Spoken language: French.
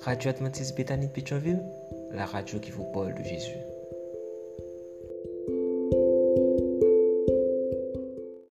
Radio Adventiste Bethany de Pétionville, la radio qui vous parle de Jésus.